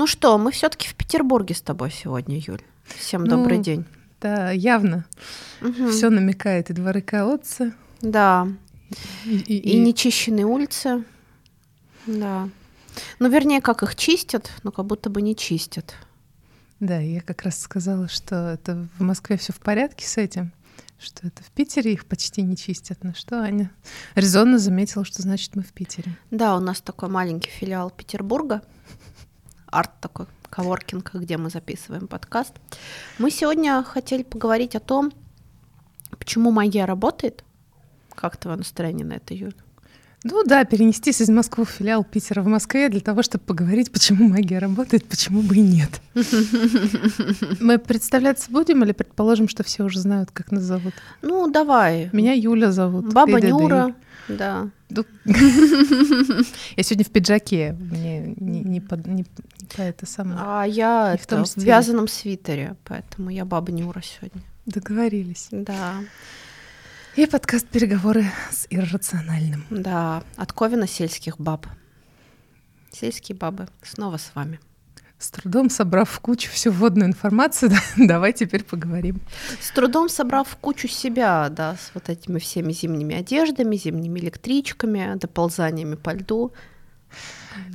Ну что, мы все-таки в Петербурге с тобой сегодня, Юль. Всем Ну, добрый день. Да, явно. Мгм. Все намекает и дворы колодцы, Да, и, и- и, и- нечищенные улицы. Да. Ну, вернее, как их чистят, но как будто бы не чистят. Да, я как раз сказала, что это в Москве все в порядке с этим, что это в Питере их почти не чистят. На что Аня резонно заметила, что значит мы в Питере. Да, у нас такой маленький филиал Петербурга. Арт такой, коворкинг, где мы записываем подкаст. Мы сегодня хотели поговорить о том, почему магия работает. Как твое настроение на это, Юль? Ну да, перенестись из Москвы в филиал Питера в Москве для того, чтобы поговорить, почему магия работает, почему бы и нет. Мы представляться будем или предположим, что все уже знают, как нас зовут? Ну, давай. Меня Юля зовут. Баба. Нюра. Да. Ну, Я сегодня в пиджаке, мне не, не по, не- не по это самое. А я в том в вязаном свитере, поэтому я баба Нюра сегодня. Договорились. Да, И подкаст «Переговоры с иррациональным». да, от Ковина сельских баб. Сельские бабы снова с вами. С трудом собрав в кучу всю вводную информацию, да, давай теперь поговорим. С трудом собрав в кучу себя, да, с вот этими всеми зимними одеждами, зимними электричками, доползаниями по льду.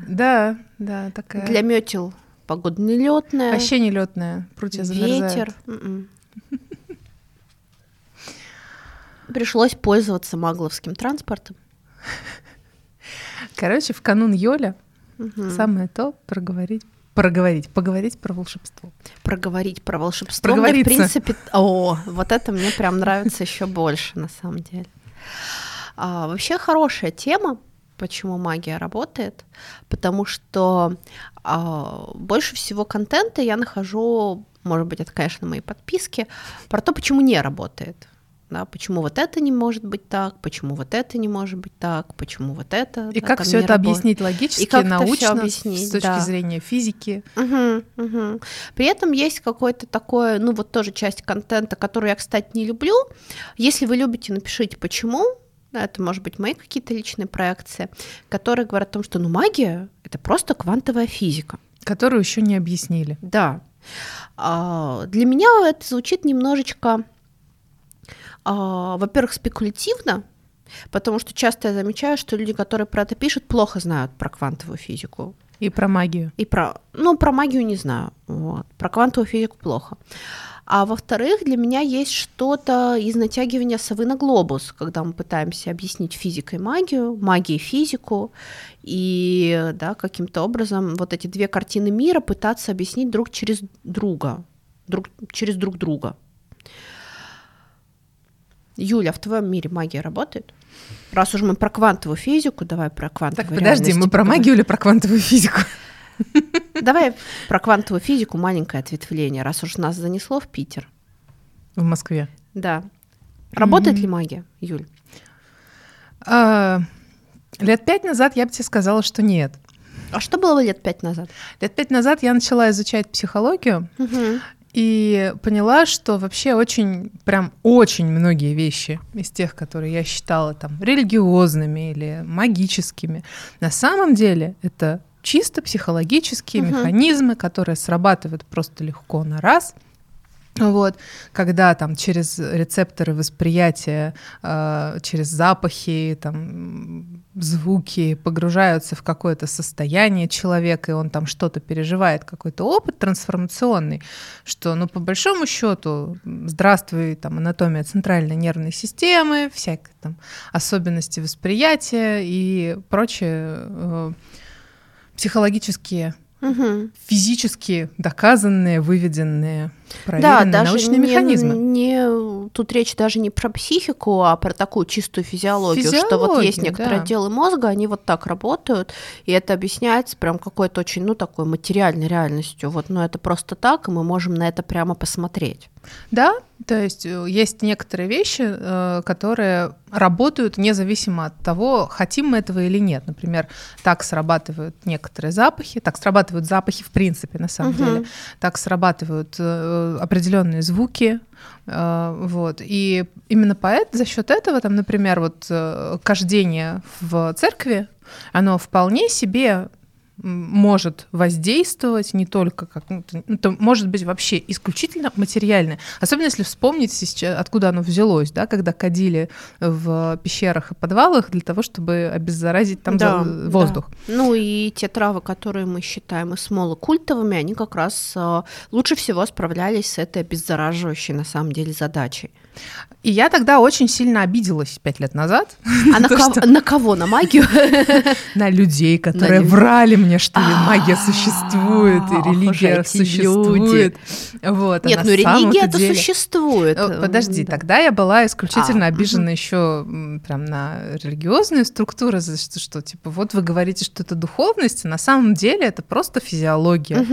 Да, да, такая. Для метел погода нелетная, Вообще нелетная, прутья замерзают. ветер. Пришлось пользоваться магловским транспортом. Короче, в канун Йоля Мгм. самое то проговорить, проговорить, поговорить про волшебство. проговорить про волшебство. Мне, в принципе, о, вот это мне прям нравится еще больше, на самом деле. А, вообще хорошая тема, почему магия работает, потому что а, больше всего контента я нахожу, может быть, это, конечно, мои подписки, про то, почему не работает. Да, почему вот это не может быть так, почему вот это не может быть так, почему вот это. И да, как все это работает. объяснить логически, И как научно, объяснить, с точки да. зрения физики. Мгм, мгм. При этом есть какое-то такое, ну вот тоже часть контента, которую я, кстати, не люблю. Если вы любите, напишите почему. Это, может быть, мои какие-то личные проекции, которые говорят о том, что ну, магия — это просто квантовая физика. Которую еще не объяснили. Да. А, Для меня это звучит немножечко, а, во-первых, спекулятивно, потому что часто я замечаю, что люди, которые про это пишут, плохо знают про квантовую физику. И про магию. И про, ну, про магию не знаю, вот. про квантовую физику плохо. А во-вторых, для меня есть что-то из натягивания совы на глобус, когда мы пытаемся объяснить физикой магию, магией физику, и да, каким-то образом вот эти две картины мира пытаться объяснить друг через друга, друг, через друг друга. Юля, в твоем мире магия работает? Раз уж мы про квантовую физику, давай про Так, квантовую подожди, реальность мы про поговорим. магию или про квантовую физику? Давай про квантовую физику маленькое ответвление, раз уж нас занесло в Питер. В Москве. Да. Работает ли магия, Юль? А, лет пять назад я бы тебе сказала, что нет. А что было лет пять назад? Лет пять назад я начала изучать психологию и поняла, что вообще очень, прям очень многие вещи из тех, которые я считала там религиозными или магическими, на самом деле это чисто психологические Мгм. механизмы, которые срабатывают просто легко на раз. Вот, когда там через рецепторы восприятия, э, через запахи, там, звуки погружаются в какое-то состояние человека, и он там что-то переживает, какой-то опыт трансформационный, что, ну, по большому счету, здравствуй, там, анатомия центральной нервной системы, всякие там особенности восприятия и прочие э, психологические Мгм. физически доказанные, выведенные, Да, проверенные даже научные не, механизмы. не- тут речь даже не про психику, а про такую чистую физиологию, что вот есть Физиологию, некоторые да. отделы мозга, они вот так работают, и это объясняется прям какой-то очень, ну, такой материальной реальностью. Вот, ну, это просто так, и мы можем на это прямо посмотреть. Да, то есть э, есть некоторые вещи, э, которые работают независимо от того, хотим мы этого или нет. Например, так срабатывают некоторые запахи, так срабатывают запахи в принципе, на самом Мгм. деле, так срабатывают э, определенные звуки, э, вот. И именно поэт, за счет этого, там, например, вот э, кождение в церкви, оно вполне себе может воздействовать не только как ну, это может быть вообще исключительно материальное. Особенно если вспомнить сейчас, откуда оно взялось, да, когда кадили в пещерах и подвалах для того, чтобы обеззаразить там да, воздух. Да. Ну и те травы, которые мы считаем и смолы культовыми, они как раз э, лучше всего справлялись с этой обеззараживающей на самом деле задачей. И я тогда очень сильно обиделась пять лет назад. А на, кого, на кого? На магию? На людей, которые врали мне, что магия существует, и религия существует. Вот, Нет, ну религия-то существует. Подожди, тогда я была исключительно а, обижена еще прям на религиозные структуры, что типа вот вы говорите, что это духовность, а на самом деле это просто физиология.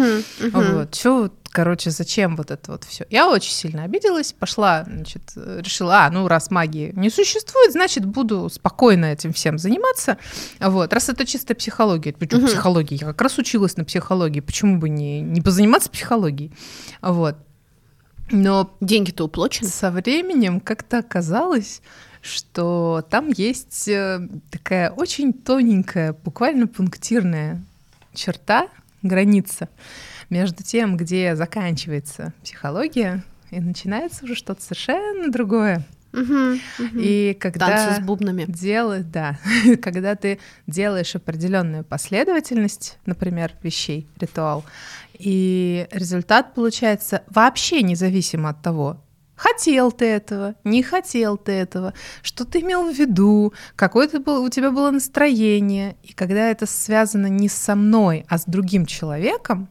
Вот, что короче, зачем вот это вот все? Я очень сильно обиделась, пошла, значит, решила, а, ну, раз магии не существует, значит, буду спокойно этим всем заниматься. Вот, раз это чистая психология, почему угу. психология? Я как раз училась на психологии, почему бы не, не позаниматься психологией? Вот. Но деньги-то уплочены. Со временем как-то оказалось, что там есть э, такая очень тоненькая, буквально пунктирная черта, граница, между тем, где заканчивается психология, и начинается уже что-то совершенно другое. Угу, угу. И когда Танцы с бубнами. Делаешь, да, когда ты делаешь определенную последовательность, например, вещей, ритуал, и результат получается вообще независимо от того, хотел ты этого, не хотел ты этого, что ты имел в виду, какое ты был, у тебя было настроение. И когда это связано не со мной, а с другим человеком,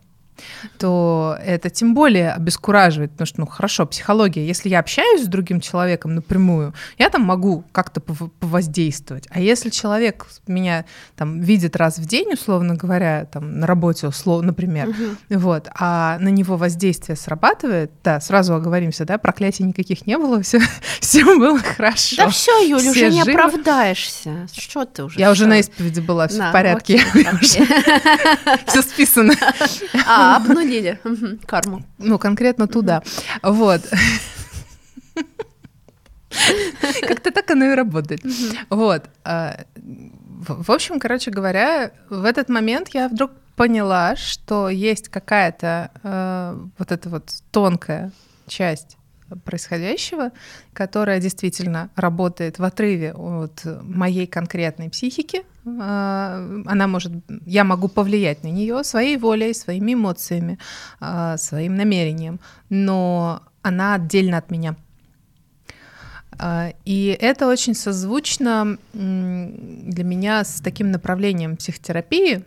то это тем более обескураживает, потому что, ну, хорошо, психология, если я общаюсь с другим человеком напрямую, я там могу как-то повоздействовать, а если человек меня там видит раз в день, условно говоря, там на работе, условно, например, угу. вот, а на него воздействие срабатывает, да, сразу оговоримся, да, проклятий никаких не было, все, все было хорошо. Да все, Юля, все уже живы. не оправдаешься, что ты уже? Я все. уже на исповеди была, все в порядке, все списано. А, обнулили карму. Ну, конкретно туда. Вот. Как-то так оно и работает. Вот. А, в общем, короче говоря, в этот момент я вдруг поняла, что есть какая-то э, вот эта вот тонкая часть происходящего, которая действительно работает в отрыве от моей конкретной психики. А, она может, я могу повлиять на нее своей волей, своими эмоциями, а, своим намерением, но она отдельно от меня. А, и это очень созвучно для меня с таким направлением психотерапии,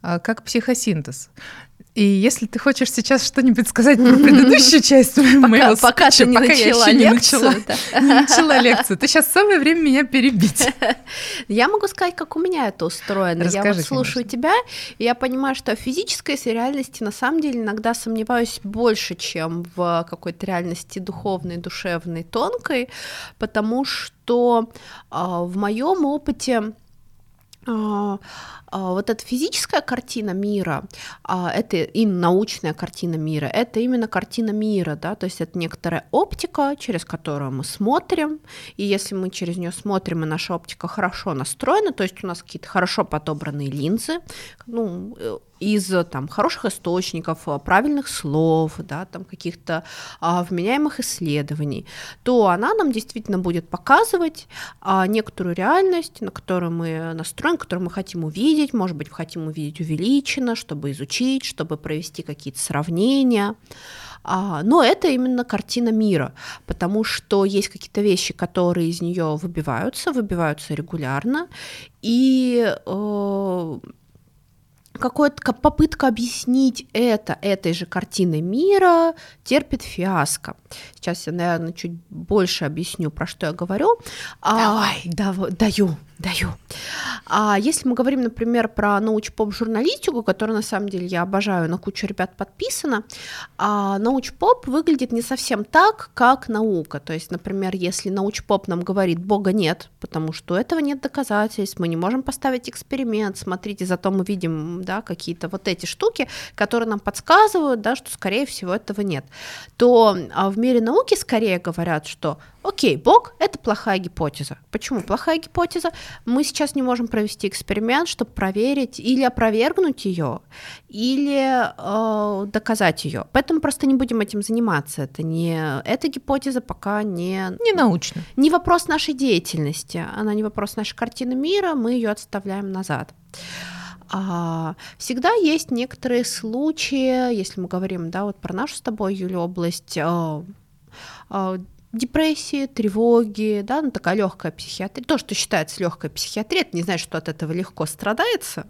как психосинтез. И если ты хочешь сейчас что-нибудь сказать про предыдущую часть моего пока, ты не начала лекцию, начала, лекцию, ты сейчас самое время меня перебить. Я могу сказать, как у меня это устроено. Я вот слушаю тебя, и я понимаю, что в физической реальности на самом деле иногда сомневаюсь больше, чем в какой-то реальности духовной, душевной, тонкой, потому что э, в моем опыте а, вот эта физическая картина мира, а, это и научная картина мира, это именно картина мира, да, то есть это некоторая оптика, через которую мы смотрим, и если мы через нее смотрим, и наша оптика хорошо настроена, то есть у нас какие-то хорошо подобранные линзы, ну, э, из там хороших источников, а, правильных слов, да, там каких-то а, вменяемых исследований, то она нам действительно будет показывать а, некоторую реальность, на которую мы настроены, которую мы хотим увидеть, может быть, хотим увидеть увеличенно, чтобы изучить, чтобы провести какие-то сравнения. А, но это именно картина мира, потому что есть какие-то вещи, которые из нее выбиваются, выбиваются регулярно, и э, какая-то попытка объяснить это этой же картиной мира терпит фиаско. Сейчас я, наверное, чуть больше объясню, про что я говорю. Давай. А, да, даю даю. А если мы говорим, например, про научпоп-журналистику, которую на самом деле я обожаю, на кучу ребят подписано, а научпоп выглядит не совсем так, как наука. То есть, например, если научпоп нам говорит «Бога нет», потому что этого нет доказательств, мы не можем поставить эксперимент, смотрите, зато мы видим да, какие-то вот эти штуки, которые нам подсказывают, да, что, скорее всего, этого нет, то а в мире науки скорее говорят, что Окей, Бог — это плохая гипотеза. Почему плохая гипотеза? Мы сейчас не можем провести эксперимент, чтобы проверить или опровергнуть ее, или э, доказать ее. Поэтому просто не будем этим заниматься. Это не эта гипотеза пока не не научно, не вопрос нашей деятельности, она не вопрос нашей картины мира, мы ее отставляем назад. А, всегда есть некоторые случаи, если мы говорим, да, вот про нашу с тобой, Юля, область а, а, депрессии, тревоги, да, ну такая легкая психиатрия. То, что считается легкой психиатрией, это не значит, что от этого легко страдается,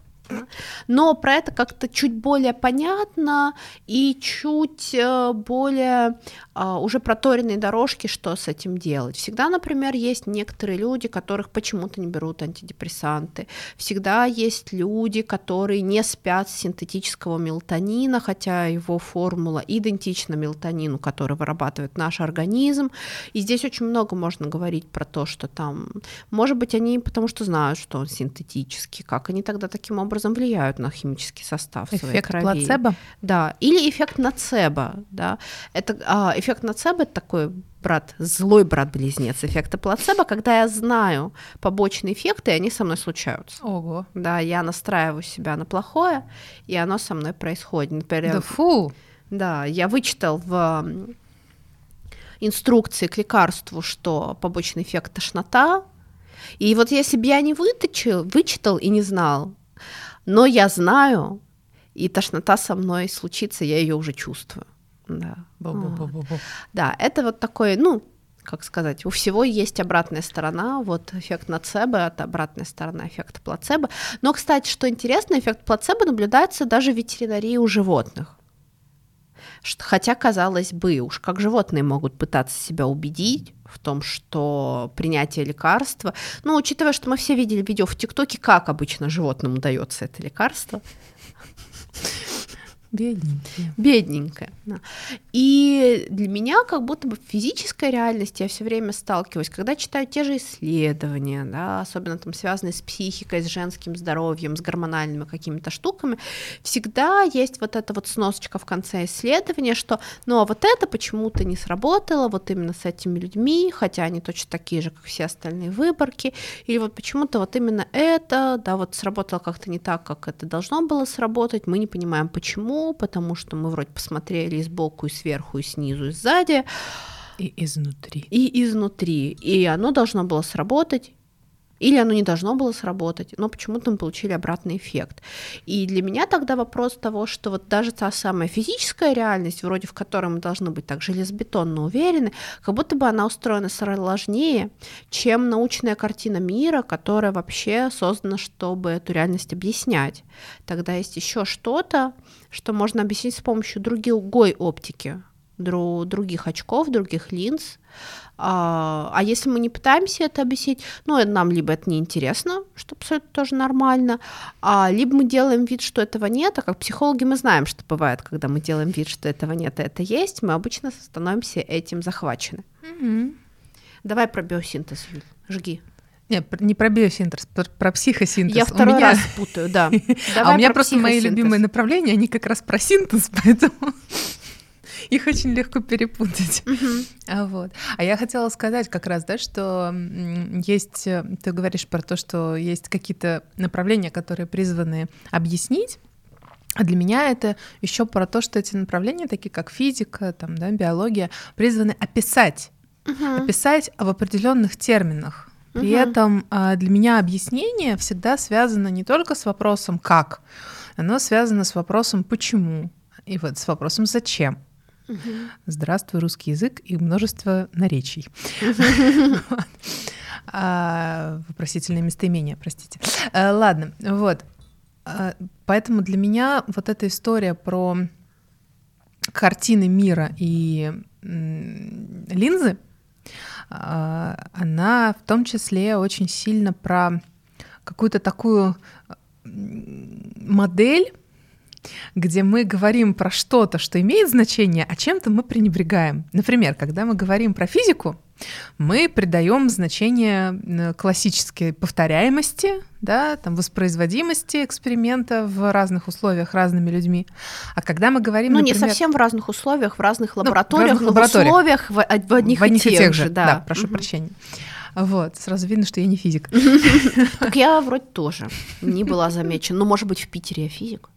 но про это как-то чуть более понятно и чуть э, более а, уже проторенные дорожки, что с этим делать. Всегда, например, есть некоторые люди, которых почему-то не берут антидепрессанты. Всегда есть люди, которые не спят с синтетического мелатонина, хотя его формула идентична мелатонину, который вырабатывает наш организм. И здесь очень много можно говорить про то, что там, может быть, они потому что знают, что он синтетический, как они тогда таким образом образом влияют на химический состав эффект своей крови. плацебо? Да, или эффект нацебо, да. Это, а, эффект нацебо — это такой брат, злой брат-близнец эффекта плацебо, когда я знаю побочные эффекты, и они со мной случаются. Ого. Да, я настраиваю себя на плохое, и оно со мной происходит. Например, да фу! Да, я вычитал в инструкции к лекарству, что побочный эффект тошнота, и вот если бы я не выточил, вычитал и не знал, но я знаю, и тошнота со мной случится, я ее уже чувствую. Да. да, это вот такой, ну, как сказать, у всего есть обратная сторона, вот эффект нацебо, это обратная сторона эффекта плацебо. Но, кстати, что интересно, эффект плацебо наблюдается даже в ветеринарии у животных. Хотя, казалось бы, уж как животные могут пытаться себя убедить в том, что принятие лекарства, ну, учитывая, что мы все видели видео в ТикТоке, как обычно животным удается это лекарство, Бедненькая. Бедненькая. Да. И для меня как будто бы в физической реальности я все время сталкиваюсь, когда читаю те же исследования, да, особенно там связанные с психикой, с женским здоровьем, с гормональными какими-то штуками, всегда есть вот эта вот сносочка в конце исследования, что ну а вот это почему-то не сработало вот именно с этими людьми, хотя они точно такие же, как все остальные выборки, или вот почему-то вот именно это, да, вот сработало как-то не так, как это должно было сработать, мы не понимаем почему, потому что мы вроде посмотрели и сбоку, и сверху, и снизу, и сзади. И изнутри. И изнутри. И оно должно было сработать, или оно не должно было сработать, но почему-то мы получили обратный эффект. И для меня тогда вопрос того, что вот даже та самая физическая реальность, вроде в которой мы должны быть так железобетонно уверены, как будто бы она устроена сложнее, чем научная картина мира, которая вообще создана, чтобы эту реальность объяснять. Тогда есть еще что-то, что можно объяснить с помощью другой оптики, других очков, других линз, а, а если мы не пытаемся это объяснить, ну, нам либо это неинтересно, что абсолютно тоже нормально, а, либо мы делаем вид, что этого нет, а как психологи мы знаем, что бывает, когда мы делаем вид, что этого нет, а это есть, мы обычно становимся этим захвачены. Угу. Давай про биосинтез, Юль, жги. Не, не про биосинтез, про, психосинтез. Я второй меня... раз путаю, да. а у меня просто мои любимые направления, они как раз про синтез, поэтому... Их очень легко перепутать. А, вот. а я хотела сказать как раз, да, что есть, э, ты говоришь про то, что есть какие-то направления, которые призваны объяснить, а для меня это еще про то, что эти направления, такие как физика, там, да, биология, призваны описать, uh-huh. описать в определенных терминах. При uh-huh. этом а, для меня объяснение всегда связано не только с вопросом как, оно связано с вопросом почему и вот с вопросом зачем. Угу. Здравствуй, русский язык и множество наречий. А, вопросительное местоимение, простите. А, ладно, вот. Поэтому для меня вот эта история про картины мира и линзы, она в том числе очень сильно про какую-то такую модель где мы говорим про что-то, что имеет значение, а чем-то мы пренебрегаем. Например, когда мы говорим про физику, Мы придаем значение классической повторяемости, да, там, воспроизводимости эксперимента в разных условиях разными людьми. А когда мы говорим, ну например, не совсем в разных условиях, в разных лабораториях, ну, в, разных лабораториях. в условиях в, в одних, в одних и тех, тех же, да. да прошу угу. прощения. Вот, сразу видно, что я не физик. Так я вроде тоже не была замечена. Ну, может быть, в Питере я физик.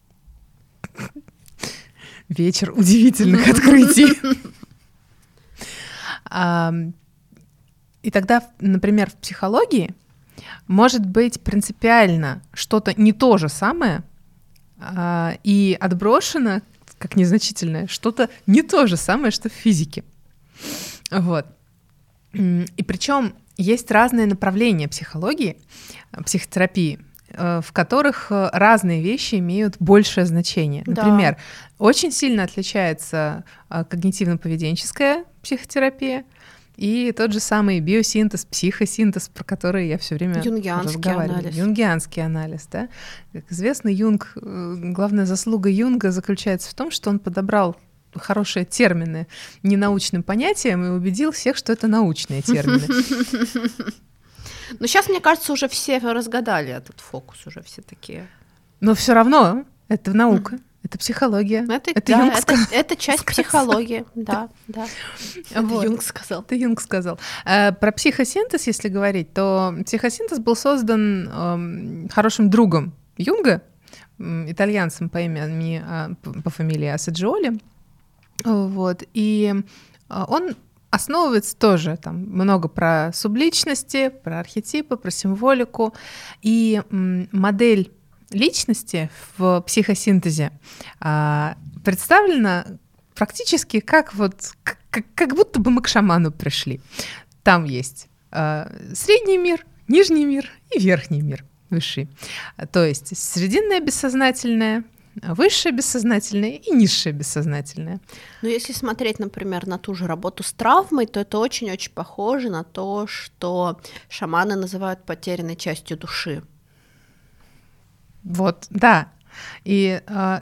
Вечер удивительных открытий. И тогда, например, в психологии может быть принципиально что-то не то же самое а, и отброшено как незначительное что-то не то же самое, что в физике. Вот. И причем есть разные направления психологии, психотерапии, э, в которых разные вещи имеют большее значение. Например, да. очень сильно отличается э, когнитивно-поведенческая психотерапия и тот же самый биосинтез, психосинтез, про который я все время Юнгианский разговариваю. Анализ. Юнгианский анализ, да. Как известно, Юнг, главная заслуга Юнга заключается в том, что он подобрал хорошие термины ненаучным понятиям и убедил всех, что это научные термины. Но сейчас, мне кажется, уже все разгадали этот фокус, уже все такие. Но все равно это наука. Это психология. Это, это, да, Юнг это, сказал. это часть сказал. психологии, да, да. Это вот. Юнг сказал. Это Юнг сказал. А, про психосинтез, если говорить, то психосинтез был создан эм, хорошим другом Юнга, итальянцем по имени, а, по фамилии Асаджиоли. Вот. И а, он основывается тоже там много про субличности, про архетипы, про символику. И модель личности в психосинтезе а, представлена практически как вот как, как будто бы мы к шаману пришли. Там есть а, средний мир, нижний мир и верхний мир высший. То есть срединное бессознательное, высшее бессознательное и низшее бессознательное. Но если смотреть, например, на ту же работу с травмой, то это очень-очень похоже на то, что шаманы называют потерянной частью души. Вот, да. И э,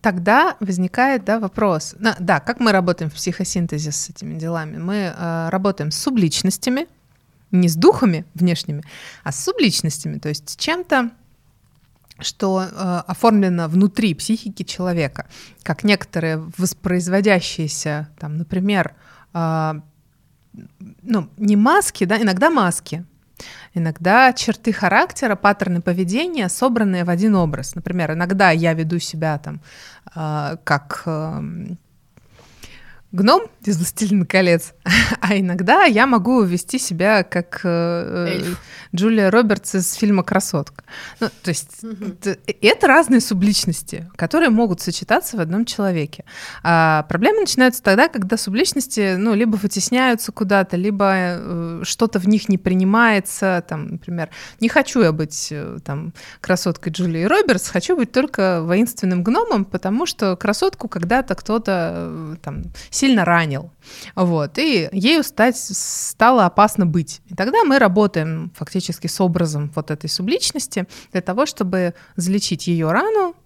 тогда возникает да, вопрос. На, да, как мы работаем в психосинтезе с этими делами? Мы э, работаем с субличностями, не с духами внешними, а с субличностями, то есть с чем-то, что э, оформлено внутри психики человека, как некоторые воспроизводящиеся, там, например, э, ну, не маски, да, иногда маски, иногда черты характера, паттерны поведения, собранные в один образ. Например, иногда я веду себя там э, как э, гном из «Властелина колец», а иногда я могу вести себя как э, Джулия Робертс из фильма «Красотка». Ну, то есть угу. это, это разные субличности, которые могут сочетаться в одном человеке. А проблемы начинаются тогда, когда субличности ну, либо вытесняются куда-то, либо э, что-то в них не принимается. Там, например, не хочу я быть э, там, красоткой Джулии Робертс, хочу быть только воинственным гномом, потому что красотку когда-то кто-то э, там, сильно ранил. Вот, и ею стать стало опасно быть. И тогда мы работаем фактически с образом вот этой субличности для того, чтобы залечить ее рану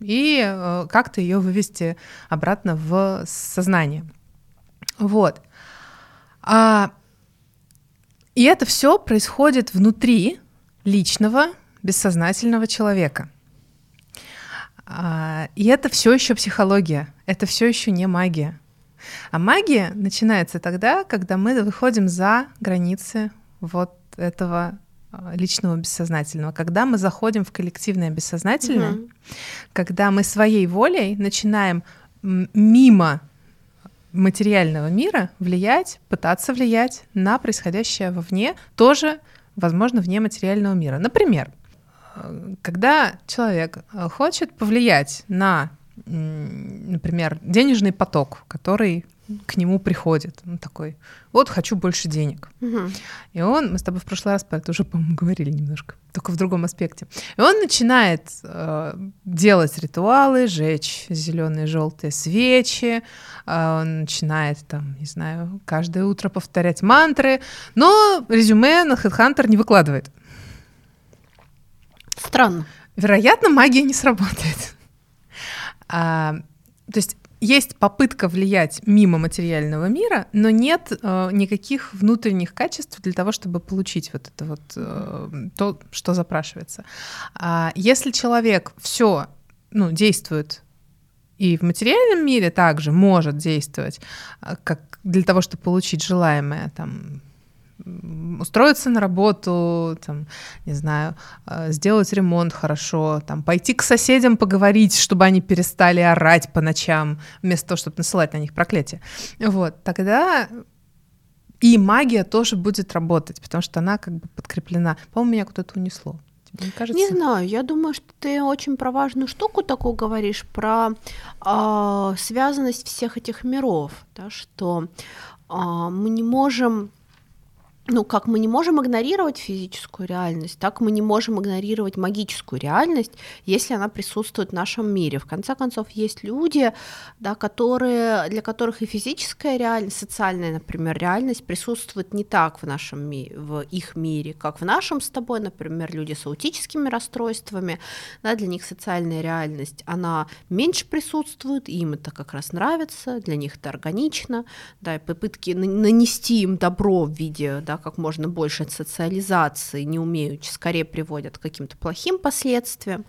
и э, как-то ее вывести обратно в сознание. Вот. А, и это все происходит внутри личного, бессознательного человека. А, и это все еще психология, это все еще не магия. А магия начинается тогда, когда мы выходим за границы вот этого а, личного бессознательного, когда мы заходим в коллективное бессознательное, угу. когда мы своей волей начинаем мимо материального мира влиять, пытаться влиять на происходящее вовне, тоже, возможно, вне материального мира. Например, э, когда человек э, хочет повлиять на например, денежный поток, который к нему приходит. Он такой, вот хочу больше денег. Угу. И он, мы с тобой в прошлый раз про это уже, по-моему, говорили немножко, только в другом аспекте. И он начинает э, делать ритуалы, жечь зеленые, желтые свечи, э, он начинает там, не знаю, каждое утро повторять мантры, но резюме на HeadHunter не выкладывает. Странно. Вероятно, магия не сработает. А, то есть есть попытка влиять мимо материального мира, но нет э, никаких внутренних качеств для того, чтобы получить вот это вот э, то, что запрашивается. А если человек все ну, действует и в материальном мире также может действовать, э, как для того, чтобы получить желаемое, там, устроиться на работу, там, не знаю, э, сделать ремонт хорошо, там, пойти к соседям поговорить, чтобы они перестали орать по ночам, вместо того, чтобы насылать на них проклятие. Вот, тогда и магия тоже будет работать, потому что она как бы подкреплена. По-моему, меня куда-то унесло. Тебе не кажется? Не знаю, я думаю, что ты очень про важную штуку такую говоришь, про э, связанность всех этих миров, да, что э, мы не можем ну, как мы не можем игнорировать физическую реальность, так мы не можем игнорировать магическую реальность, если она присутствует в нашем мире. В конце концов, есть люди, да, которые, для которых и физическая реальность, социальная, например, реальность присутствует не так в, нашем ми- в их мире, как в нашем с тобой, например, люди с аутическими расстройствами, да, для них социальная реальность, она меньше присутствует, им это как раз нравится, для них это органично, да, и попытки нанести им добро в виде да, как можно больше социализации не умеют, скорее приводят к каким-то плохим последствиям.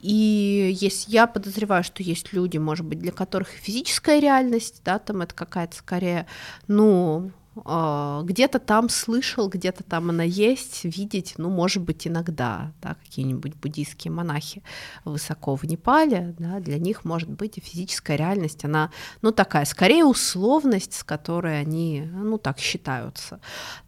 И есть, я подозреваю, что есть люди, может быть, для которых физическая реальность, да, там это какая-то скорее, ну, где-то там слышал, где-то там она есть, видеть, ну, может быть, иногда, да, какие-нибудь буддийские монахи высоко в Непале, да, для них, может быть, и физическая реальность, она, ну, такая, скорее условность, с которой они, ну, так считаются,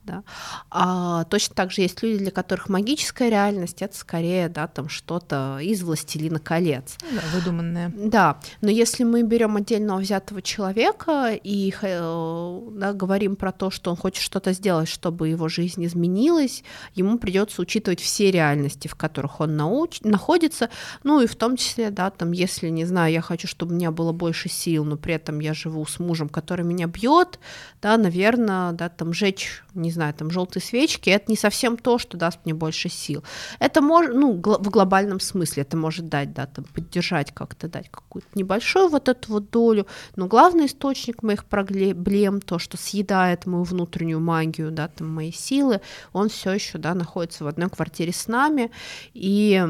да. А точно так же есть люди, для которых магическая реальность это скорее, да, там что-то из «Властелина колец». Ну да, выдуманное. Да, но если мы берем отдельного взятого человека и э, да, говорим про то, что он хочет что-то сделать, чтобы его жизнь изменилась, ему придется учитывать все реальности, в которых он науч... находится, ну и в том числе, да, там, если, не знаю, я хочу, чтобы у меня было больше сил, но при этом я живу с мужем, который меня бьет, да, наверное, да, там, жечь не знаю, там желтые свечки, это не совсем то, что даст мне больше сил. Это может, ну, в глобальном смысле это может дать, да, там, поддержать как-то, дать какую-то небольшую вот эту вот долю, но главный источник моих проблем, то, что съедает мою внутреннюю магию, да, там, мои силы, он все еще, да, находится в одной квартире с нами, и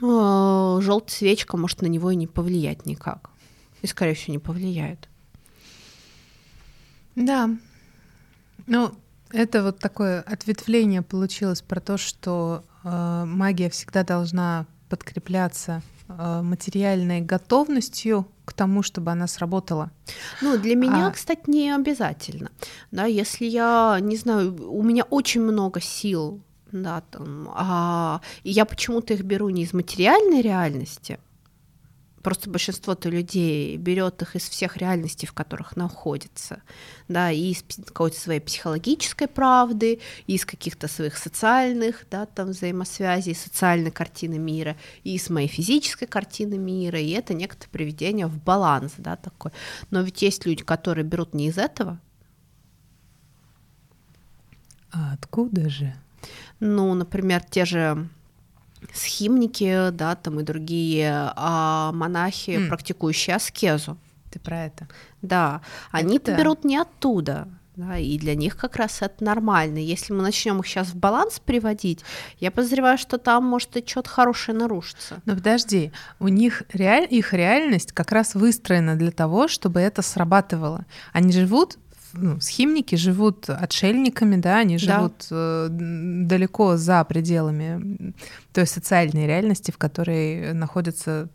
э, желтая свечка может на него и не повлиять никак. И, скорее всего, не повлияет. Да, ну, это вот такое ответвление получилось про то, что э, магия всегда должна подкрепляться материальной готовностью к тому, чтобы она сработала. Ну, для меня, а... кстати, не обязательно. Да, если я, не знаю, у меня очень много сил, да, там, а, и я почему-то их беру не из материальной реальности, просто большинство-то людей берет их из всех реальностей, в которых находится, да, и из какой-то своей психологической правды, и из каких-то своих социальных, да, там взаимосвязей, социальной картины мира, и из моей физической картины мира, и это некоторое приведение в баланс, да, такой. Но ведь есть люди, которые берут не из этого. А откуда же? Ну, например, те же схимники, да, там и другие а монахи, mm. практикующие аскезу. Ты про это? Да, они это берут не оттуда. Да, и для них как раз это нормально. Если мы начнем их сейчас в баланс приводить, я подозреваю, что там может и что-то хорошее нарушиться. Но подожди, у них реаль... их реальность как раз выстроена для того, чтобы это срабатывало. Они живут ну, схимники живут отшельниками, да, они живут да. Э, далеко за пределами той социальной реальности, в которой находятся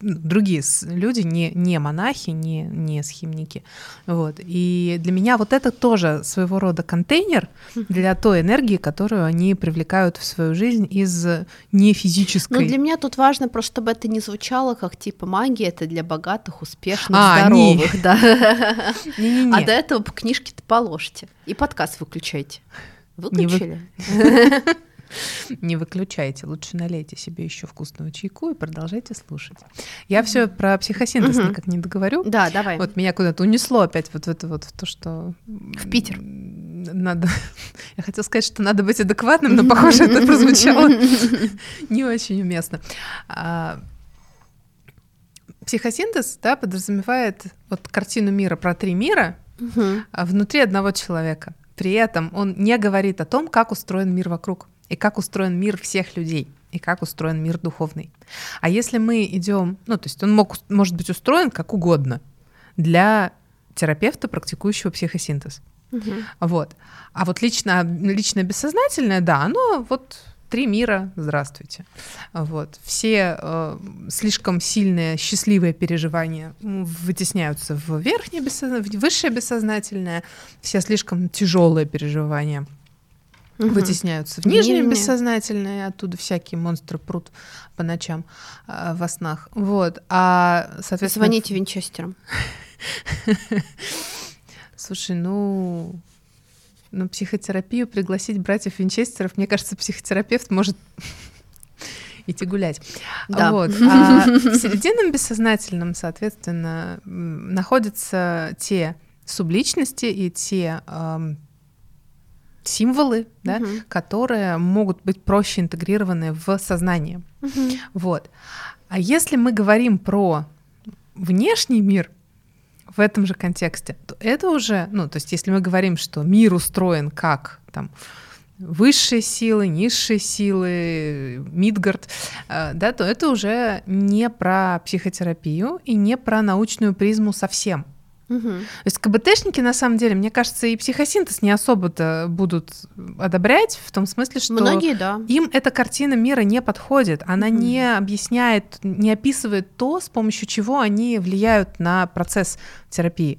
другие люди, не, не монахи, не, не схимники. Вот. И для меня вот это тоже своего рода контейнер для той энергии, которую они привлекают в свою жизнь из нефизической. Ну, для меня тут важно просто, чтобы это не звучало как типа магия, это для богатых, успешных, а, здоровых. Не. Да. Не, не, не. А до этого книжки-то положите. И подкаст выключайте. Выключили? Не выключайте, лучше налейте себе еще вкусного чайку и продолжайте слушать. Я все про психосинтез никак не договорю. Да, давай. Вот меня куда-то унесло опять вот это вот в то, что... В Питер. Надо... Я хотела сказать, что надо быть адекватным, но, похоже, это прозвучало не очень уместно. А, психосинтез, да, подразумевает вот картину мира про три мира а, внутри одного человека. При этом он не говорит о том, как устроен мир вокруг, и как устроен мир всех людей, и как устроен мир духовный. А если мы идем, ну, то есть он мог, может быть устроен как угодно для терапевта, практикующего психосинтез. Мгм. Вот. А вот лично, лично бессознательное, да, оно вот три мира, здравствуйте. Вот. Все э, слишком сильные счастливые переживания вытесняются в верхнее бессознательное, в высшее бессознательное, все слишком тяжелые переживания Мгм. вытесняются в нижнее Нижнее. бессознательное, оттуда всякие монстры прут по ночам э, во снах. Вот. А, соответственно, Звоните винчестерам. Слушай, ну, на психотерапию пригласить братьев Винчестеров, мне кажется, психотерапевт может идти гулять. Да. Вот. А в серединном бессознательном, соответственно, находятся те субличности и те ам, символы, да, Мгм. которые могут быть проще интегрированы в сознание. Мгм. Вот. А если мы говорим про внешний мир в этом же контексте, то это уже, ну, то есть если мы говорим, что мир устроен как там высшие силы, низшие силы, Мидгард, э, да, то это уже не про психотерапию и не про научную призму совсем. Мгм. То есть КБТшники, на самом деле, мне кажется, и психосинтез не особо-то будут одобрять, в том смысле, что Многие, да. им эта картина мира не подходит. Она Мгм. не объясняет, не описывает то, с помощью чего они влияют на процесс терапии.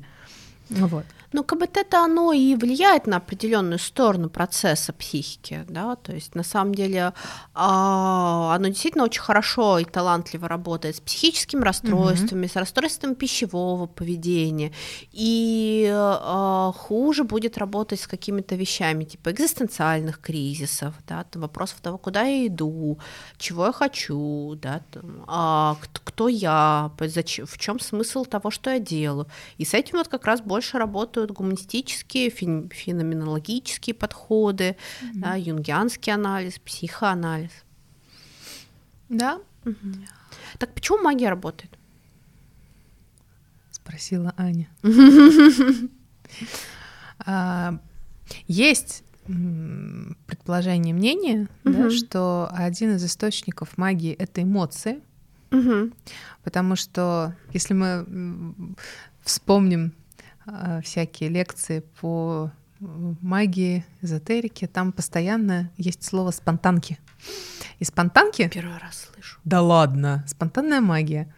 Вот. Ну, КБТ-то оно и влияет на определенную сторону процесса психики, да, то есть на самом деле а, оно действительно очень хорошо и талантливо работает с психическими расстройствами, с расстройством пищевого поведения, и а, хуже будет работать с какими-то вещами типа экзистенциальных кризисов, да, там, вопросов того, куда я иду, чего я хочу, да, там, а, кто, я, зачем, в чем смысл того, что я делаю. И с этим вот как раз больше работают гуманистические, фен- феноменологические подходы, да, юнгианский анализ, психоанализ. Да? Так почему магия работает? Спросила Аня. А, Есть предположение, мнение, да, что один из источников магии это эмоции, Мгм. потому что если мы вспомним всякие лекции по магии, эзотерике, там постоянно есть слово спонтанки. И спонтанки? Первый раз слышу. Да ладно, спонтанная магия.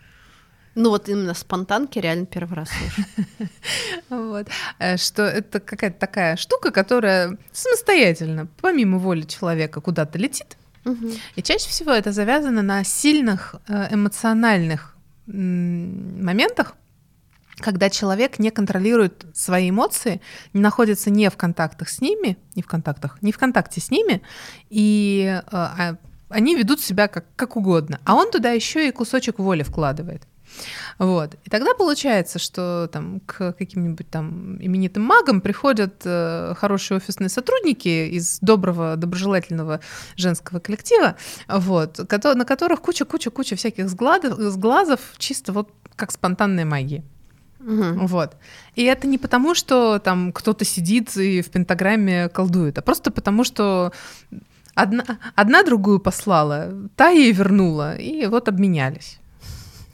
Ну вот именно спонтанки реально первый раз слышу. Вот. Э, Что это какая-то такая штука, которая самостоятельно, помимо воли человека, куда-то летит. И чаще всего это завязано на сильных э, эмоциональных моментах, когда человек не контролирует свои эмоции, не находится не в контактах с ними, не в контактах, не в контакте с ними, и э, а они ведут себя как, как угодно. А он туда еще и кусочек воли вкладывает. Вот. И тогда получается, что там к каким-нибудь там именитым магам приходят э, хорошие офисные сотрудники из доброго, доброжелательного женского коллектива, вот, на которых куча-куча-куча всяких сгладов, сглазов, чисто вот как спонтанная магия. Мгм. Вот. И это не потому, что там кто-то сидит и в пентаграмме колдует, а просто потому, что одна, одна другую послала, та ей вернула, и вот обменялись.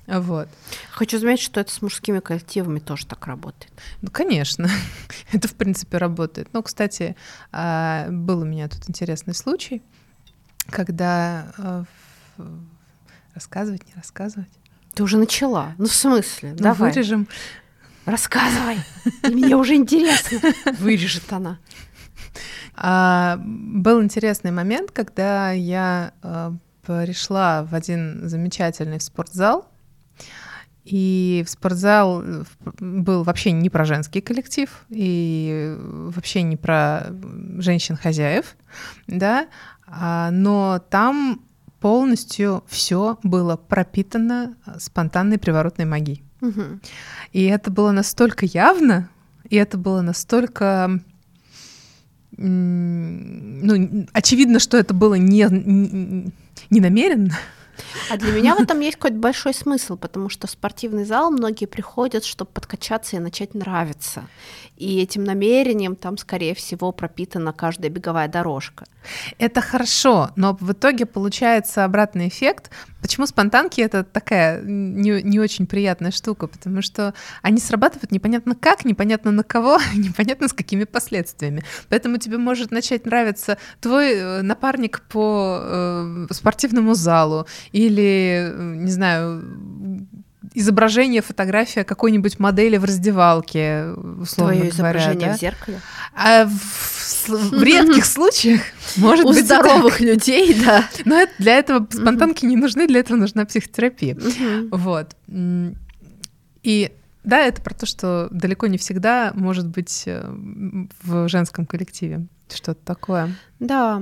Вот. Хочу заметить, что это с мужскими коллективами тоже так работает. Ну, конечно, это в принципе работает. Ну, кстати, а, был у меня тут интересный случай, когда в- рассказывать, не рассказывать. Ты уже начала. Ну, в смысле? Ну, Давай. вырежем. Рассказывай. Мне уже интересно. Вырежет она. А, был интересный момент, когда я а, пришла в один замечательный спортзал, и в спортзал э, был вообще не про женский коллектив и вообще не про женщин-хозяев, да, а, но там полностью все было пропитано спонтанной приворотной магией. Мгм. И это было настолько явно, и это было настолько... Ну, очевидно, что это было не, не, не намеренно, А для меня в этом есть какой-то большой смысл, потому что в спортивный зал многие приходят, чтобы подкачаться и начать нравиться. И этим намерением там, скорее всего, пропитана каждая беговая дорожка. Это хорошо, но в итоге получается обратный эффект. Почему спонтанки это такая не, не очень приятная штука? Потому что они срабатывают непонятно как, непонятно на кого, непонятно с какими последствиями. Поэтому тебе может начать нравиться твой э, напарник по э, спортивному залу или, э, не знаю, изображение, фотография какой-нибудь модели в раздевалке, условно Твое говоря. изображение да? в зеркале. А в, в редких случаях, может У быть, здоровых людей, да. Но это- для этого спонтанки не нужны, для этого нужна психотерапия. Вот. И да, это про то, что далеко не всегда может быть э, в женском коллективе что-то такое. Да.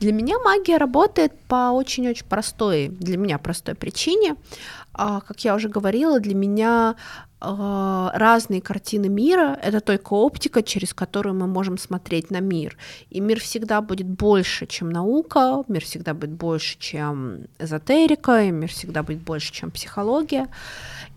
Для меня магия работает по очень-очень простой, для меня простой причине. А, Как я уже говорила, для меня а, разные картины мира — это только оптика, через которую мы можем смотреть на мир. И мир всегда будет больше, чем наука, мир всегда будет больше, чем эзотерика, и мир всегда будет больше, чем психология.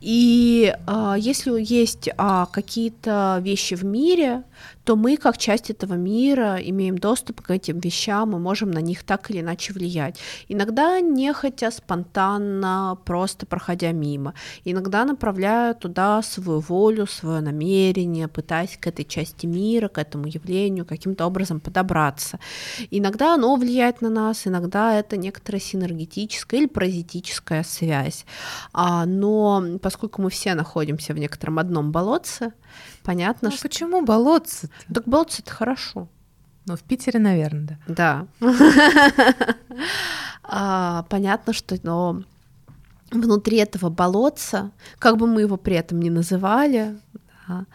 И а, если есть а, какие-то вещи в мире, то мы, как часть этого мира, имеем доступ к этим вещам и можем на них так или иначе влиять. Иногда нехотя, спонтанно, просто проходя мимо. Иногда направляя туда свою волю, свое намерение, пытаясь к этой части мира, к этому явлению каким-то образом подобраться. Иногда оно влияет на нас, иногда это некоторая синергетическая или паразитическая связь. А, но поскольку мы все находимся в некотором одном болотце, понятно, Ну что... почему болотце-то? Так болотце это хорошо. Ну, в Питере, наверное, да. Да. А, Понятно, что но внутри этого болотца, как бы мы его при этом ни называли, да,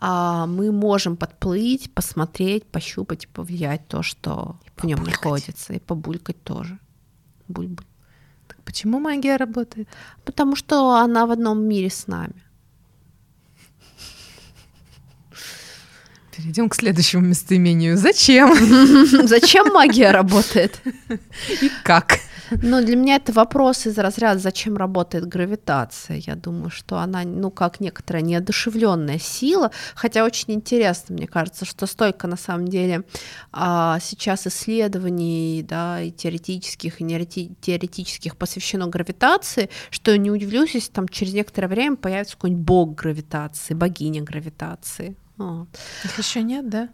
а, мы можем подплыть, посмотреть, пощупать и повлиять то, что в нем находится, и побулькать тоже. Буль-буль. Так почему магия работает? Потому что она в одном мире с нами. Перейдем к следующему местоимению. Зачем Зачем магия работает? и как? Ну, для меня это вопрос из разряда, зачем работает гравитация. Я думаю, что она, ну, как некоторая неодушевленная сила, хотя очень интересно, мне кажется, что столько на самом деле а, сейчас исследований, да, и теоретических, и неотеоретических посвящено гравитации, что не удивлюсь, если там через некоторое время появится какой-нибудь бог гравитации, богиня гравитации. Вот. Их еще нет, да?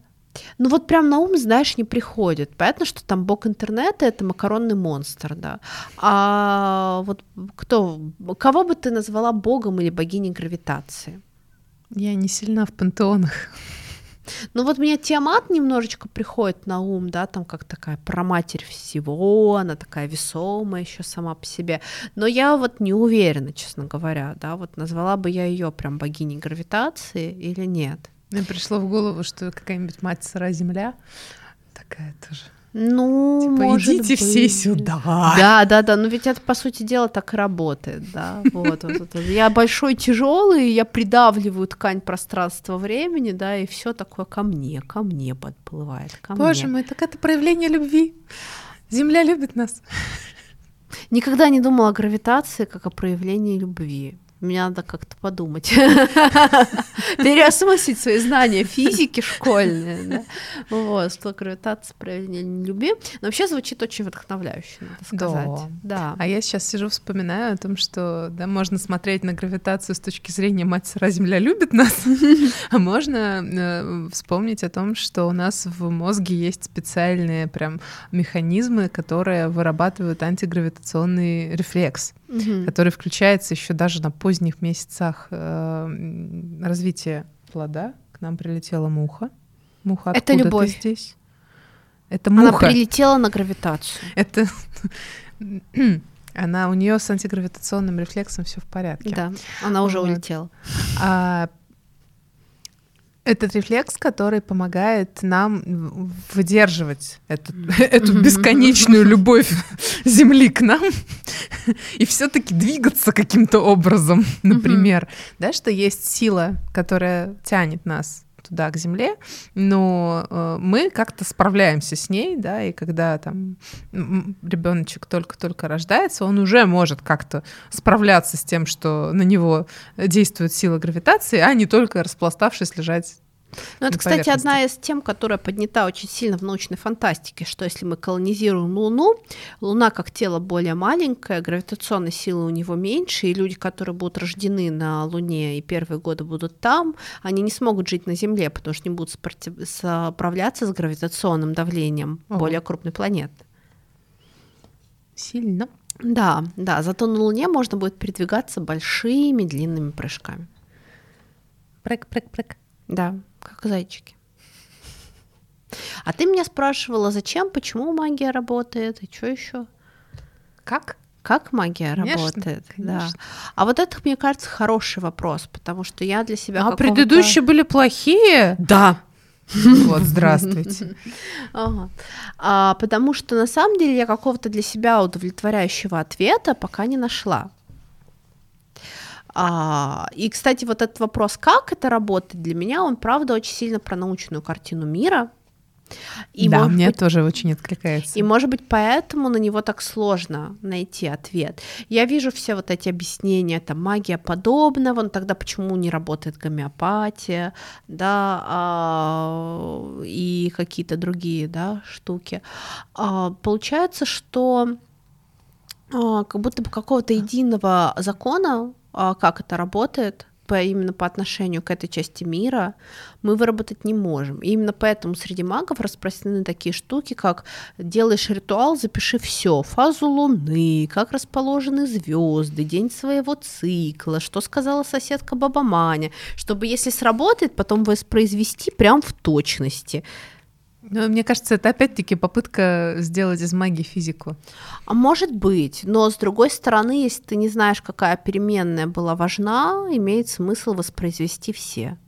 Ну вот прям на ум, знаешь, не приходит. Понятно, что там бог интернета — это макаронный монстр, да. А вот кто, кого бы ты назвала богом или богиней гравитации? Я не сильна в пантеонах. Ну вот мне Тиамат немножечко приходит на ум, да, там как такая проматерь всего, она такая весомая еще сама по себе. Но я вот не уверена, честно говоря, да, вот назвала бы я ее прям богиней гравитации или нет. Мне пришло в голову, что какая-нибудь мать сыра земля такая тоже. Ну, Типа, может идите все быть. сюда. Да, да, да. Но ведь это, по сути дела, так и работает, да. Вот, вот, вот. Я большой, тяжелый, я придавливаю ткань пространства времени, да, и все такое ко мне, ко мне подплывает. Ко Боже мне. мой, так это проявление любви. Земля любит нас. Никогда не думала о гравитации как о проявлении любви. Мне надо как-то подумать. Переосмыслить свои знания физики школьные. Да? Вот, что гравитация проявление любви. Но вообще звучит очень вдохновляюще, надо сказать. Да. А я сейчас сижу, вспоминаю о том, что да, можно смотреть на гравитацию с точки зрения мать сыра земля любит нас, а можно э, вспомнить о том, что у нас в мозге есть специальные прям механизмы, которые вырабатывают антигравитационный рефлекс, Мгм. который включается еще даже на поздних месяцах э, развития плода. К нам прилетела муха. Муха Это любовь. здесь? Это Она муха. прилетела на гравитацию. Это она у нее с антигравитационным рефлексом все в порядке. Да, она уже Вот. улетела. А этот рефлекс, который помогает нам выдерживать этот- эту бесконечную любовь Земли к нам и все-таки двигаться каким-то образом, например, да, что есть сила, которая тянет нас туда, к Земле, но э, мы как-то справляемся с ней, да, и когда там ребеночек только-только рождается, он уже может как-то справляться с тем, что на него действует сила гравитации, а не только распластавшись лежать ну, это, кстати, одна из тем, которая поднята очень сильно в научной фантастике, что если мы колонизируем Луну, Луна как тело более маленькое, гравитационной силы у него меньше, и люди, которые будут рождены на Луне и первые годы будут там, они не смогут жить на Земле, потому что не будут справляться с гравитационным давлением Ого. более крупной планеты. Сильно. Да, да, зато на Луне можно будет передвигаться большими длинными прыжками. Прыг, прыг, прыг. Да, как зайчики. А ты меня спрашивала, зачем, почему магия работает и что еще? Как? Как магия конечно, работает? Конечно. Да. А вот это, мне кажется, хороший вопрос, потому что я для себя. А предыдущие были плохие? Да. Вот, здравствуйте. Ага. А, потому что на самом деле я какого-то для себя удовлетворяющего ответа пока не нашла. А, и, кстати, вот этот вопрос, как это работает, для меня он, правда, очень сильно про научную картину мира. И, да, мне быть, тоже очень откликается. И, может быть, поэтому на него так сложно найти ответ. Я вижу все вот эти объяснения, там, магия подобного, но тогда почему не работает гомеопатия, да, а, и какие-то другие, да, штуки. А, получается, что а, как будто бы какого-то единого закона как это работает, по, именно по отношению к этой части мира, мы выработать не можем. И именно поэтому среди магов распространены такие штуки, как делаешь ритуал, запиши все, фазу Луны, как расположены звезды, день своего цикла, что сказала соседка Баба Маня, чтобы если сработает, потом воспроизвести прям в точности. Ну, мне кажется, это опять-таки попытка сделать из магии физику. А может быть, но с другой стороны, если ты не знаешь, какая переменная была важна, имеет смысл воспроизвести все.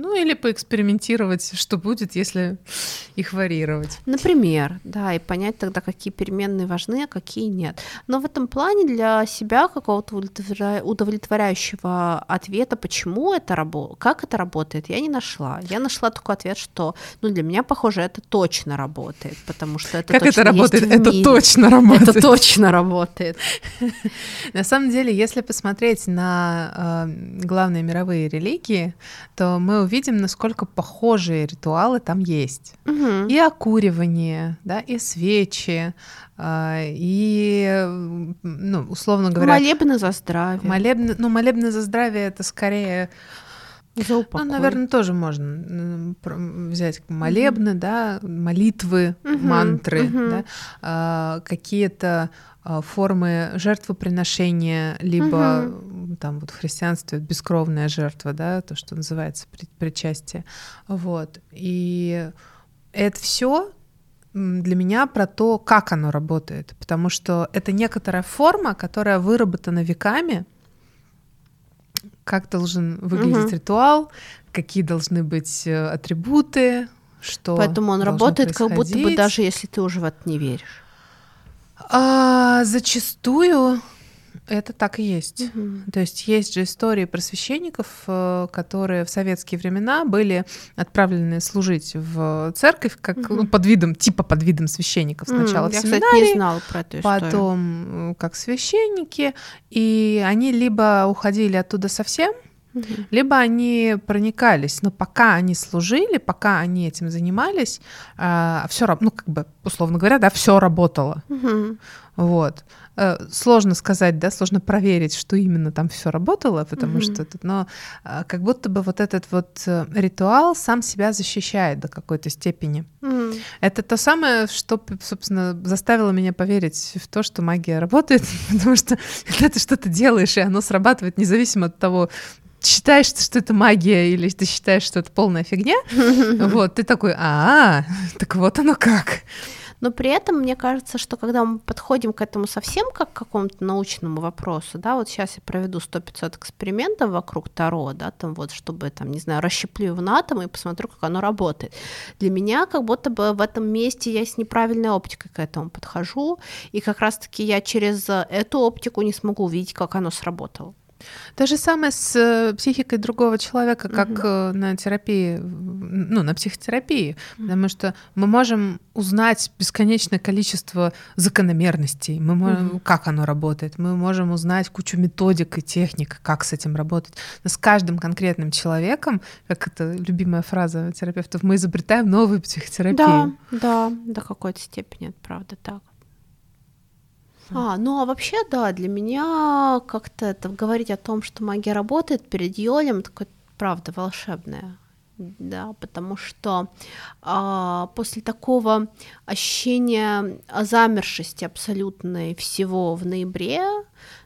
Ну или поэкспериментировать, что будет, если их варьировать. Например, да, и понять тогда, какие переменные важны, а какие нет. Но в этом плане для себя какого-то удовлетворяющего ответа, почему это работает, как это работает, я не нашла. Я нашла только ответ, что, ну, для меня, похоже, это точно работает, потому что это Как точно это работает? Есть это точно работает. Это точно работает. На самом деле, если посмотреть на э, главные мировые религии, то мы увидим, насколько похожие ритуалы там есть. Угу. И окуривание, да, и свечи, а, и, ну, условно говоря... Молебны за здравие. Молебны, ну, молебны за здравие — это скорее... За упокой. Ну, наверное, тоже можно взять молебны, угу. да, молитвы, угу. мантры, угу. да, а, какие-то а, формы жертвоприношения, либо угу. там вот в христианстве бескровная жертва, да, то, что называется причастие. Вот. И это все для меня про то, как оно работает, потому что это некоторая форма, которая выработана веками, как должен выглядеть угу. ритуал, какие должны быть э, атрибуты, что. Поэтому он работает, как будто бы даже если ты уже в это не веришь. А, зачастую это так и есть. Угу. То есть есть же истории про священников, э, которые в советские времена были отправлены служить в церковь как угу. ну, под видом, типа под видом священников. Сначала угу. в семинарии, Я, кстати, не знала про эту историю. потом э, как священники, и они либо уходили оттуда совсем, либо они проникались, но пока они служили, пока они этим занимались, э, все, ну как бы условно говоря, да, все работало. Угу. Вот. Э, сложно сказать, да, сложно проверить, что именно там все работало, потому mm-hmm. что но э, как будто бы вот этот вот э, ритуал сам себя защищает до какой-то степени. Mm-hmm. Это то самое, что, собственно, заставило меня поверить в то, что магия работает, потому что когда ты что-то делаешь, и оно срабатывает независимо от того, считаешь, что это магия или ты считаешь, что это полная фигня, вот, ты такой, а, так вот оно как но при этом мне кажется, что когда мы подходим к этому совсем как к какому-то научному вопросу, да, вот сейчас я проведу 100-500 экспериментов вокруг Таро, да, там вот, чтобы, там, не знаю, расщеплю его на атомы и посмотрю, как оно работает. Для меня как будто бы в этом месте я с неправильной оптикой к этому подхожу, и как раз-таки я через эту оптику не смогу увидеть, как оно сработало. То же самое с э, психикой другого человека, как э, на терапии, ну, на психотерапии, Мгм. потому что мы можем узнать бесконечное количество закономерностей, мы можем, Мгм. как оно работает, мы можем узнать кучу методик и техник, как с этим работать. Но с каждым конкретным человеком, как это любимая фраза терапевтов, мы изобретаем новую психотерапию. Да, да, до какой-то степени это правда так. А, ну а вообще, да, для меня как-то это говорить о том, что магия работает перед Йолем, такое правда волшебное. Да, потому что а, после такого ощущения замершести абсолютной всего в ноябре,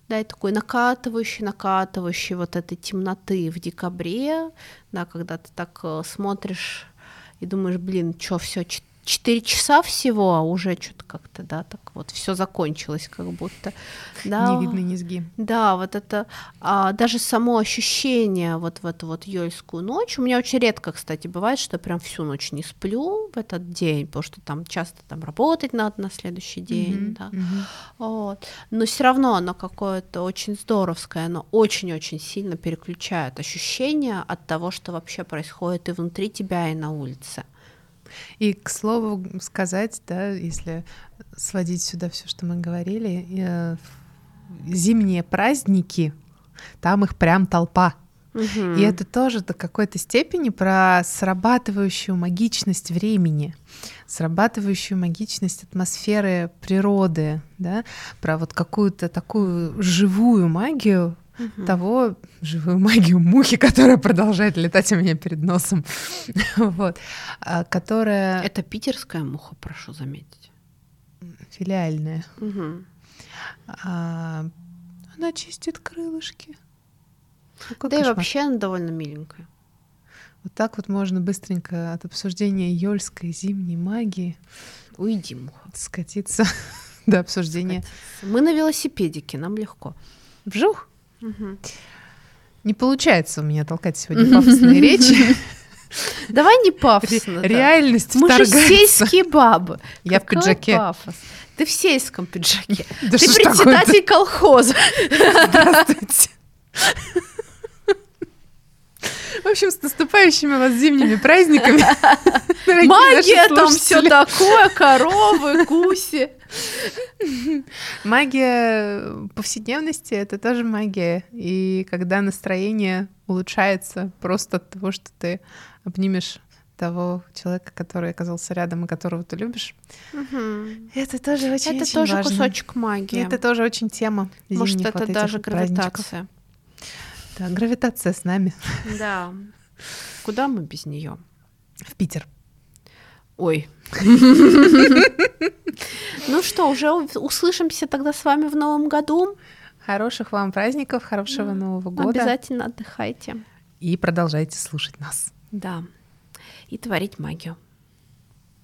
да, и такой накатывающий, накатывающий вот этой темноты в декабре, да, когда ты так э, смотришь и думаешь, блин, что, все, четыре часа всего, а уже что-то как-то, да, так вот все закончилось, как будто. Да, Не видно низги. да, вот это а, даже само ощущение вот в эту вот ёльскую ночь. У меня очень редко, кстати, бывает, что я прям всю ночь не сплю в этот день, потому что там часто там работать надо на следующий день, Мгм, да. мгм. Вот. Но все равно оно какое-то очень здоровское, оно очень-очень сильно переключает ощущения от того, что вообще происходит и внутри тебя, и на улице. И, к слову сказать, да, если сводить сюда все, что мы говорили, э, зимние праздники, там их прям толпа. Мгм. И это тоже до какой-то степени про срабатывающую магичность времени, срабатывающую магичность атмосферы природы, да, про вот какую-то такую живую магию Мгм. того, живую магию мухи, которая продолжает летать у меня перед носом, вот, а, которая Это питерская муха, прошу заметить. филиальная. Мгм. А, Она чистит крылышки. Какой Да и кошмар. вообще она довольно миленькая. Вот так вот можно быстренько от обсуждения ёльской зимней магии Уйди, муха. скатиться до обсуждения. Мы на велосипедике, нам легко. Вжух! Не получается у меня толкать сегодня пафосные речи. Давай не пафосно. Ре-. Реальность Мы же сельские бабы. Я в пиджаке. пафос. Ты в сельском пиджаке. Да Ты председатель колхоза. Здравствуйте. В общем, с наступающими вас зимними праздниками. Магия там все такое, коровы, гуси. Магия повседневности — это тоже магия. И когда настроение улучшается просто от того, что ты обнимешь того человека, который оказался рядом и которого ты любишь, это тоже очень Это тоже кусочек магии. Это тоже очень тема Может, это вот даже вот праздничков. гравитация. Да, гравитация с нами Да. Куда мы без нее? в Питер. Ой. Ну что, уже услышимся тогда с вами в новом году. Хороших вам праздников, хорошего Нового года. Обязательно отдыхайте. И продолжайте слушать нас. Да. И творить магию.